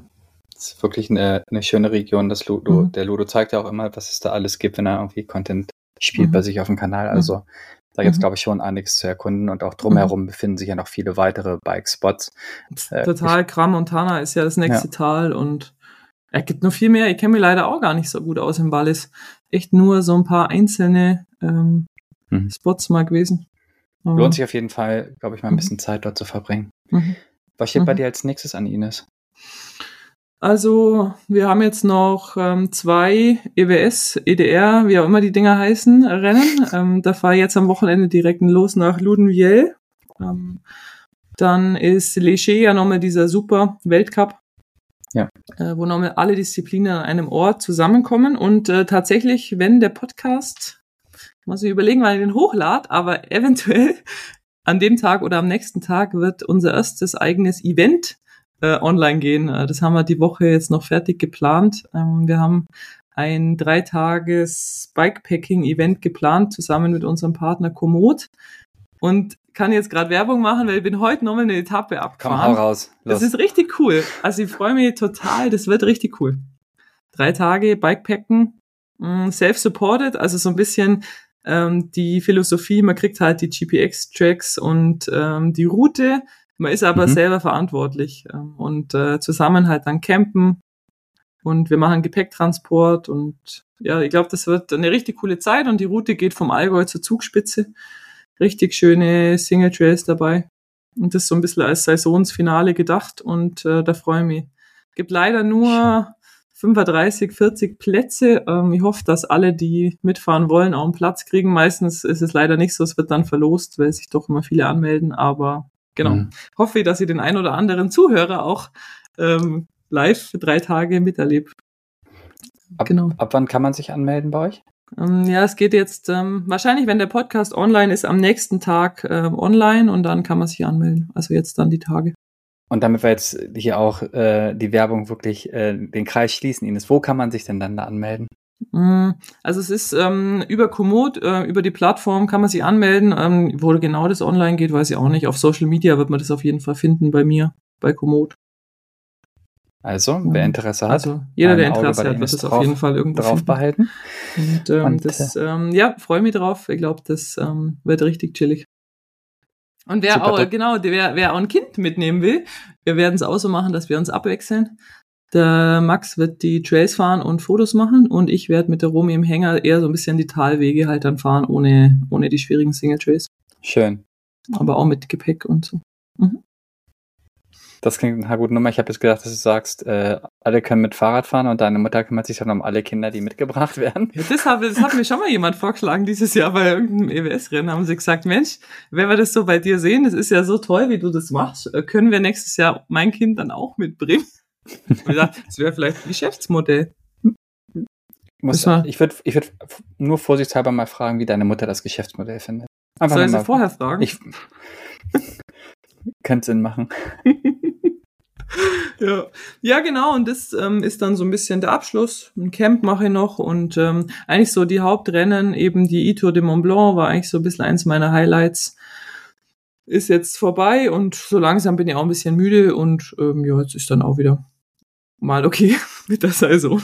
Das ist wirklich eine, eine schöne Region, das Ludo. Mhm. Der Ludo zeigt ja auch immer, was es da alles gibt, wenn er irgendwie Content spielt mhm. bei sich auf dem Kanal. Mhm. Also da gibt es, mhm. glaube ich, schon einiges zu erkunden und auch drumherum mhm. befinden sich ja noch viele weitere Bike-Spots. Äh, Total, Kram Montana ist ja das nächste ja. Tal und es gibt noch viel mehr. Ich kenne mich leider auch gar nicht so gut aus im Wallis. Echt nur so ein paar einzelne ähm, mhm. Spots mal gewesen. Aber Lohnt sich auf jeden Fall, glaube ich, mal ein bisschen Zeit dort zu verbringen. Was steht bei dir als nächstes an, Ines? Also wir haben jetzt noch ähm, zwei EWS, EDR, wie auch immer die Dinger heißen, Rennen. Ähm, da fahre ich jetzt am Wochenende direkt los nach Ludenviel. Ähm, dann ist Leger ja nochmal dieser super Weltcup, ja. äh, wo nochmal alle Disziplinen an einem Ort zusammenkommen. Und äh, tatsächlich, wenn der Podcast, muss ich überlegen, wann ich den hochlad, aber eventuell an dem Tag oder am nächsten Tag wird unser erstes eigenes Event äh, online gehen. Äh, das haben wir die Woche jetzt noch fertig geplant. Ähm, wir haben ein dreitages Bikepacking-Event geplant, zusammen mit unserem Partner Komoot. Und kann jetzt gerade Werbung machen, weil ich bin heute nochmal eine Etappe abgefahren. Komm, hau raus. Los. Das ist richtig cool. Also ich freue mich total. Das wird richtig cool. Drei Tage Bikepacken, mm, self-supported, also so ein bisschen ähm, die Philosophie, man kriegt halt die GPX-Tracks und ähm, die Route man ist aber mhm. selber verantwortlich ähm, und äh, zusammen halt dann campen und wir machen Gepäcktransport und ja, ich glaube, das wird eine richtig coole Zeit und die Route geht vom Allgäu zur Zugspitze. Richtig schöne Single Trails dabei und das so ein bisschen als Saisonsfinale gedacht und äh, da freue ich mich. Gibt leider nur 35, 40 Plätze. Ähm, ich hoffe, dass alle, die mitfahren wollen, auch einen Platz kriegen. Meistens ist es leider nicht so, es wird dann verlost, weil sich doch immer viele anmelden, aber Genau. Mhm. Hoffe, dass ich den ein oder anderen Zuhörer auch ähm, live für drei Tage miterlebe. Ab, genau. ab wann kann man sich anmelden bei euch? Ähm, ja, es geht jetzt ähm, wahrscheinlich, wenn der Podcast online ist, am nächsten Tag äh, online und dann kann man sich anmelden. Also jetzt dann die Tage. Und damit wir jetzt hier auch äh, die Werbung wirklich äh, den Kreis schließen, Ines, wo kann man sich denn dann da anmelden? Mm, also es ist ähm, über Komoot, äh, über die Plattform kann man sich anmelden. Ähm, wo genau das online geht, weiß ich auch nicht. Auf Social Media wird man das auf jeden Fall finden bei mir, bei Komoot. Also, wer Interesse hat, also jeder, der Interesse hat, wird das auf jeden Fall irgendwo drauf finden. behalten. Und, ähm, Und das, äh, ähm, ja, freue mich drauf. Ich glaube, das ähm, wird richtig chillig. Und wer Super, auch, genau, wer, wer auch ein Kind mitnehmen will, wir werden es auch so machen, dass wir uns abwechseln. Der Max wird die Trails fahren und Fotos machen und ich werde mit der Romy im Hänger eher so ein bisschen die Talwege halt dann fahren, ohne, ohne die schwierigen Single Trails. Schön. Aber auch mit Gepäck und so. Mhm. Das klingt eine gute Nummer. Ich habe jetzt gedacht, dass du sagst, äh, alle können mit Fahrrad fahren und deine Mutter kümmert sich dann um alle Kinder, die mitgebracht werden. Ja, das, hat, das hat mir schon mal jemand vorgeschlagen dieses Jahr bei irgendeinem EWS-Rennen. Haben sie gesagt, Mensch, wenn wir das so bei dir sehen, das ist ja so toll, wie du das machst, äh, können wir nächstes Jahr mein Kind dann auch mitbringen? Das wäre vielleicht ein Geschäftsmodell. Muss, ich würde ich würd nur vorsichtshalber mal fragen, wie deine Mutter das Geschäftsmodell findet. Einfach Soll ich sie vorher fragen? Ich, (laughs) könnte Sinn machen. (laughs) ja. ja, genau. Und das ähm, ist dann so ein bisschen der Abschluss. Ein Camp mache ich noch und ähm, eigentlich so die Hauptrennen, eben die E-Tour de Mont Blanc war eigentlich so ein bisschen eins meiner Highlights ist jetzt vorbei und so langsam bin ich auch ein bisschen müde und ähm, ja, jetzt ist dann auch wieder mal okay (laughs) mit der Saison.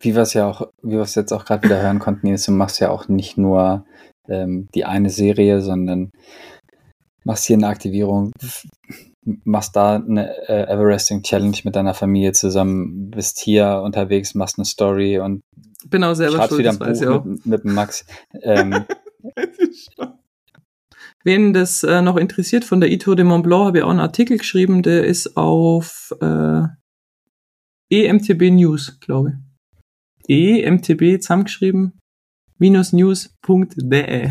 wie wir es ja auch, wie wir es jetzt auch gerade wieder hören konnten, Nils, du machst ja auch nicht nur ähm, die eine Serie, sondern machst hier eine Aktivierung, machst da eine äh, Everesting Challenge mit deiner Familie zusammen, bist hier unterwegs, machst eine Story und bin auch selber schuld, wieder ein Buch mit, mit Max. Ähm, (laughs) Wen das äh, noch interessiert, von der E-Tour de Mont Blanc habe ich auch einen Artikel geschrieben, der ist auf äh, EMTB News, glaube ich. EMTB zusammengeschrieben, minus news.de.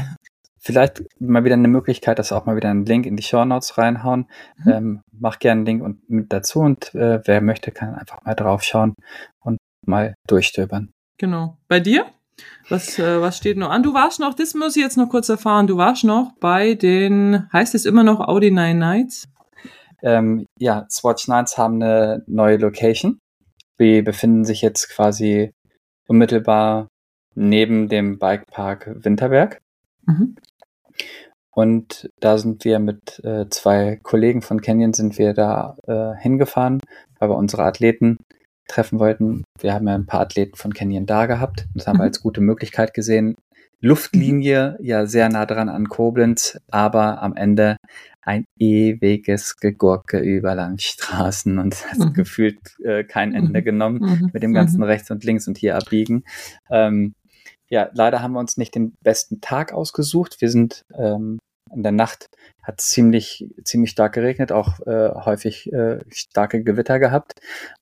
Vielleicht mal wieder eine Möglichkeit, dass auch mal wieder einen Link in die Show Notes reinhauen. Mhm. Ähm, mach gerne einen Link und mit dazu und äh, wer möchte, kann einfach mal draufschauen und mal durchstöbern. Genau. Bei dir? Was, äh, was steht noch an? Du warst noch, das muss ich jetzt noch kurz erfahren, du warst noch bei den, heißt es immer noch Audi Nine Nights? Ähm, ja, Swatch Nights haben eine neue Location. Wir befinden sich jetzt quasi unmittelbar neben dem Bikepark Winterberg. Mhm. Und da sind wir mit äh, zwei Kollegen von Canyon sind wir da äh, hingefahren, weil wir unsere Athleten treffen wollten. Wir haben ja ein paar Athleten von Canyon da gehabt. Das haben mhm. wir als gute Möglichkeit gesehen. Luftlinie mhm. ja sehr nah dran an Koblenz, aber am Ende ein ewiges Gegurke über Landstraßen und (laughs) hat mhm. gefühlt äh, kein Ende mhm. genommen mhm. mit dem ganzen mhm. rechts und links und hier abbiegen. Ähm, ja, leider haben wir uns nicht den besten Tag ausgesucht. Wir sind ähm, in der Nacht hat ziemlich, ziemlich stark geregnet, auch äh, häufig äh, starke Gewitter gehabt.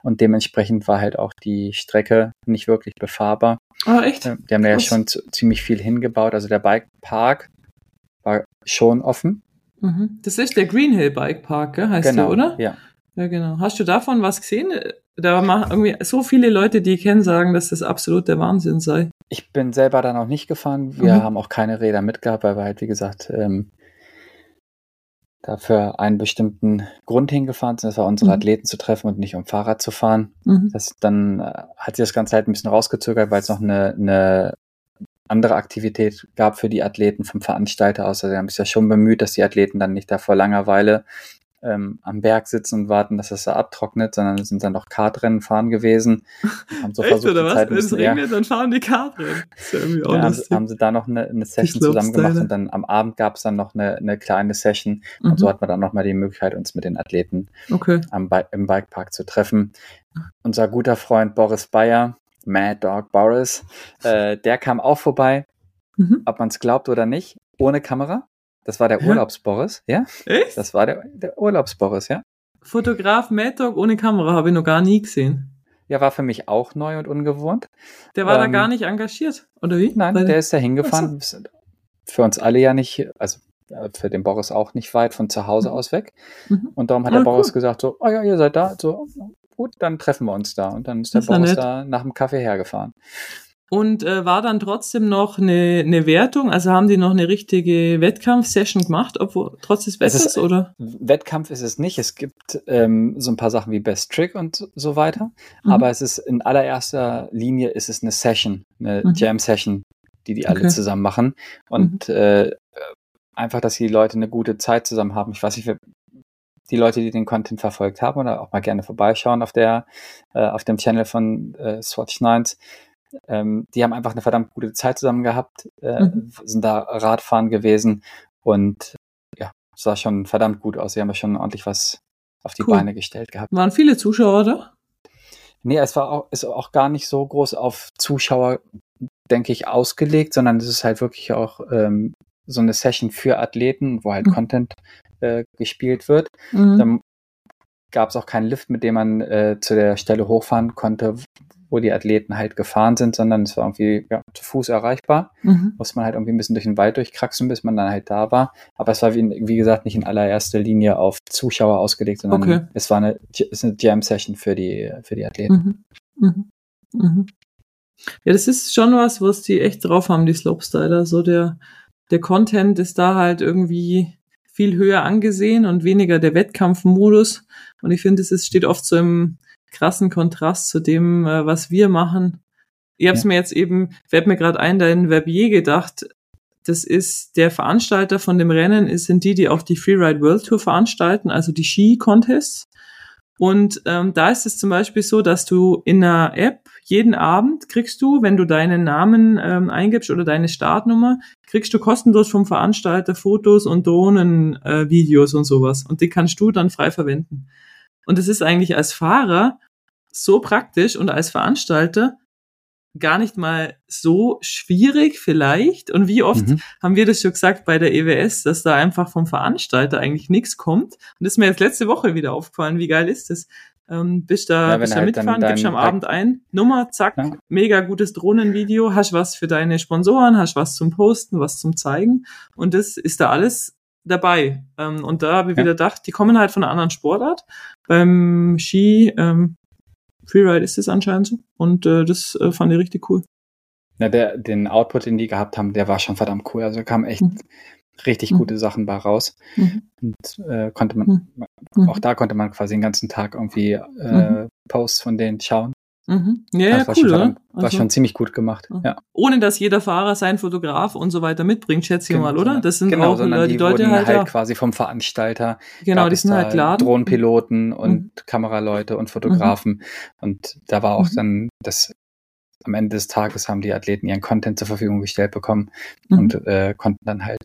Und dementsprechend war halt auch die Strecke nicht wirklich befahrbar. Ah, echt? Äh, die haben ja schon ziemlich viel hingebaut. Also der Bikepark war schon offen. Mhm. Das ist der Green Hill Bike Park, heißt genau, der, oder? Ja. Ja, genau. Hast du davon was gesehen? Da machen irgendwie so viele Leute, die ich kenne, sagen, dass das absolut der Wahnsinn sei. Ich bin selber da noch nicht gefahren. Wir mhm. haben auch keine Räder mitgehabt, weil wir halt, wie gesagt, ähm, dafür einen bestimmten Grund hingefahren sind. Das war unsere mhm. Athleten zu treffen und nicht um Fahrrad zu fahren. Mhm. Das, dann äh, hat sich das Ganze halt ein bisschen rausgezögert, weil es noch eine, eine andere Aktivität gab für die Athleten vom Veranstalter aus. Also sie haben sich ja schon bemüht, dass die Athleten dann nicht da vor Langeweile ähm, am Berg sitzen und warten, dass es da abtrocknet, sondern sind dann noch Kartrennen fahren gewesen. (laughs) Haben so Echt, versucht, oder was? Zeit Wenn es regnet, dann fahren die Kartrennen. Das ist ja auch ja, haben, haben, sie da noch eine, eine Session zusammen gemacht und dann am Abend gab es dann noch eine, eine kleine Session mhm. und so hat man dann nochmal die Möglichkeit, uns mit den Athleten okay. am im Bikepark zu treffen. Unser guter Freund Boris Bayer, Mad Dog Boris, äh, (laughs) der kam auch vorbei, mhm. ob man es glaubt oder nicht, ohne Kamera. Das war der? Urlaubsboris, ja? Echt? Das war der, der Urlaubsboris, ja? Fotograf Mad Dog ohne Kamera habe ich noch gar nie gesehen. Ja, war für mich auch neu und ungewohnt. Der war ähm, da gar nicht engagiert, oder wie? Nein, Weil der ist da hingefahren. So. Für uns alle ja nicht, also für den Boris auch nicht weit von zu Hause mhm. aus weg. Mhm. Und darum hat ah, der Boris cool. gesagt so, oh ja, ihr seid da, so gut, dann treffen wir uns da. Und dann ist der ist Boris da nach dem Kaffee hergefahren und äh, war dann trotzdem noch eine, eine Wertung? Also haben die noch eine richtige Wettkampfsession gemacht, obwohl trotz des Wetters, ist, oder? Wettkampf ist es nicht. Es gibt ähm, so ein paar Sachen wie Best Trick und so weiter. Mhm. Aber es ist in allererster Linie ist es eine Session, eine mhm. Jam-Session, die die alle okay. zusammen machen. Und mhm. äh, einfach, dass die Leute eine gute Zeit zusammen haben. Ich weiß nicht, die Leute, die den Content verfolgt haben oder auch mal gerne vorbeischauen auf der äh, auf dem Channel von äh, Swatch 9 ähm, die haben einfach eine verdammt gute Zeit zusammen gehabt, äh, mhm. sind da Radfahren gewesen und ja, es sah schon verdammt gut aus. Sie haben ja schon ordentlich was auf die cool. Beine gestellt gehabt. Waren viele Zuschauer da? Nee, es war auch, ist auch gar nicht so groß auf Zuschauer, denke ich, ausgelegt, sondern es ist halt wirklich auch ähm, so eine Session für Athleten, wo halt mhm. Content äh, gespielt wird. Mhm. Dann gab es auch keinen Lift, mit dem man äh, zu der Stelle hochfahren konnte, wo die Athleten halt gefahren sind, sondern es war irgendwie ja, zu Fuß erreichbar. Mhm. Muss man halt irgendwie ein bisschen durch den Wald durchkraxeln, bis man dann halt da war. Aber es war, wie, wie gesagt, nicht in allererster Linie auf Zuschauer ausgelegt, sondern okay. es war eine, Jam-Session für die, für die Athleten. Mhm. Mhm. mhm. Ja, das ist schon was, was die echt drauf haben, die Slopestyler. So der, der Content ist da halt irgendwie viel höher angesehen und weniger der Wettkampfmodus. Und ich finde, es steht oft so im, krassen Kontrast zu dem, äh, was wir machen. Ich habe es ja. mir jetzt eben, fällt mir gerade ein, da in Verbier gedacht, das ist der Veranstalter von dem Rennen, ist, sind die, die auch die Freeride World Tour veranstalten, also die Ski-Contests. Und ähm, da ist es zum Beispiel so, dass du in einer App jeden Abend kriegst du, wenn du deinen Namen ähm, eingibst oder deine Startnummer, kriegst du kostenlos vom Veranstalter Fotos und Drohnenvideos äh, und sowas. Und die kannst du dann frei verwenden. Und es ist eigentlich als Fahrer so praktisch und als Veranstalter gar nicht mal so schwierig vielleicht. Und wie oft mhm. haben wir das schon gesagt bei der EWS, dass da einfach vom Veranstalter eigentlich nichts kommt. Und das ist mir jetzt letzte Woche wieder aufgefallen. Wie geil ist das? Ähm, bist da, ja, bist da halt mitfahren, gibst am Abend ein, Nummer, zack, ja. mega gutes Drohnenvideo, hast was für deine Sponsoren, hast was zum Posten, was zum Zeigen. Und das ist da alles dabei. Ähm, und da habe ich ja. wieder gedacht, die kommen halt von einer anderen Sportart. Beim Ski, ähm, Freeride ist es anscheinend so. Und äh, das äh, fand ich richtig cool. Ja, der, den Output, den die gehabt haben, der war schon verdammt cool. Also kamen echt mhm. Richtig mhm. gute Sachen bei raus. Mhm. Und äh, konnte man, mhm. auch da konnte man quasi den ganzen Tag irgendwie äh, mhm. Posts von denen schauen. Mhm. Ja, ja, war cool, schon, oder? verdammt- War Also- schon ziemlich gut gemacht. Ja. Ohne dass jeder Fahrer seinen Fotograf und so weiter mitbringt, schätze ich mal, oder? Das sind genau, auch sondern die, die Leute halt, halt, quasi vom Veranstalter. Genau, die sind halt geladen. Drohnenpiloten und Kameraleute und Fotografen. Und da war auch Mhm. dann das am Ende des Tages haben die Athleten ihren Content zur Verfügung gestellt bekommen Mhm. und äh, konnten dann halt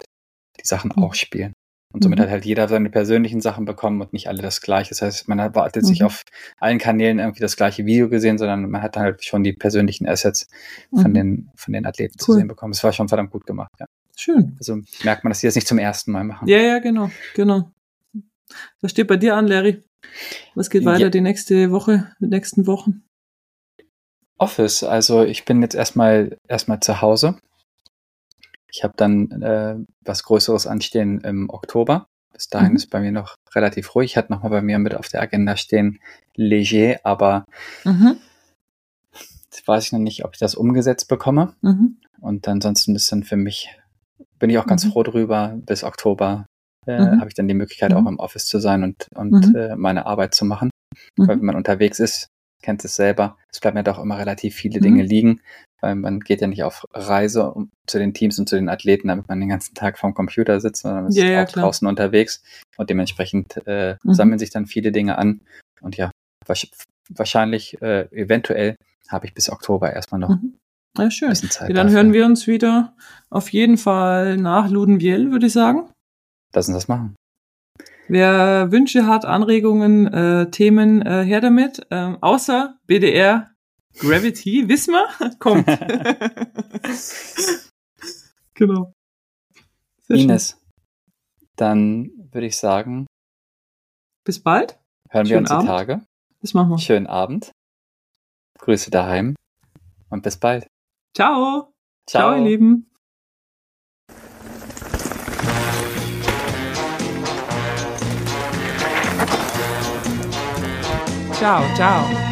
die Sachen Mhm. auch spielen. Und somit Mhm. hat halt jeder seine persönlichen Sachen bekommen und nicht alle das gleiche. Das heißt, man hat hat jetzt nicht Mhm. auf allen Kanälen irgendwie das gleiche Video gesehen, sondern man hat halt schon die persönlichen Assets von Mhm. den, von den Athleten zu Cool. sehen bekommen. Es war schon verdammt gut gemacht, ja. Schön. Also merkt man, dass die das nicht zum ersten Mal machen. Ja, ja, genau, genau. Was steht bei dir an, Larry? Was geht weiter Ja. die nächste Woche, die nächsten Wochen? Office, also ich bin jetzt erstmal erstmal zu Hause. Ich habe dann äh, was Größeres anstehen im Oktober. Bis dahin Mhm. ist bei mir noch relativ ruhig. Ich hatte nochmal bei mir mit auf der Agenda stehen Leger, aber Mhm. jetzt weiß ich noch nicht, ob ich das umgesetzt bekomme. Mhm. Und ansonsten ist dann für mich, bin ich auch ganz Mhm. froh drüber, bis Oktober äh, Mhm. habe ich dann die Möglichkeit, Mhm. auch im Office zu sein und, und Mhm. äh, meine Arbeit zu machen. Weil wenn Mhm. man unterwegs ist, kennt es selber, es bleiben ja doch immer relativ viele Mhm. Dinge liegen, man geht ja nicht auf Reise zu den Teams und zu den Athleten, damit man den ganzen Tag vorm Computer sitzt, sondern man ist Ja, ja, auch klar. draußen unterwegs und dementsprechend äh, Mhm. sammeln sich dann viele Dinge an und ja, wahrsch- wahrscheinlich, äh, eventuell habe ich bis Oktober erstmal noch ein Mhm. Ja, schön. bisschen Zeit. Ja, dann dafür. hören wir uns wieder auf jeden Fall nach Ludenviel, würde ich sagen. Lass uns das machen. Wer Wünsche hat, Anregungen, äh, Themen, äh, her damit. Ähm, außer BDR Gravity, wissen wir, (laughs) kommt. (laughs) genau. Sehr schön. Ines, dann würde ich sagen, Bis bald. hören wir Schönen uns die. Tage. Das machen wir. Schönen Abend. Grüße daheim und bis bald. Ciao. Ciao, ihr Lieben. Ciao, ciao.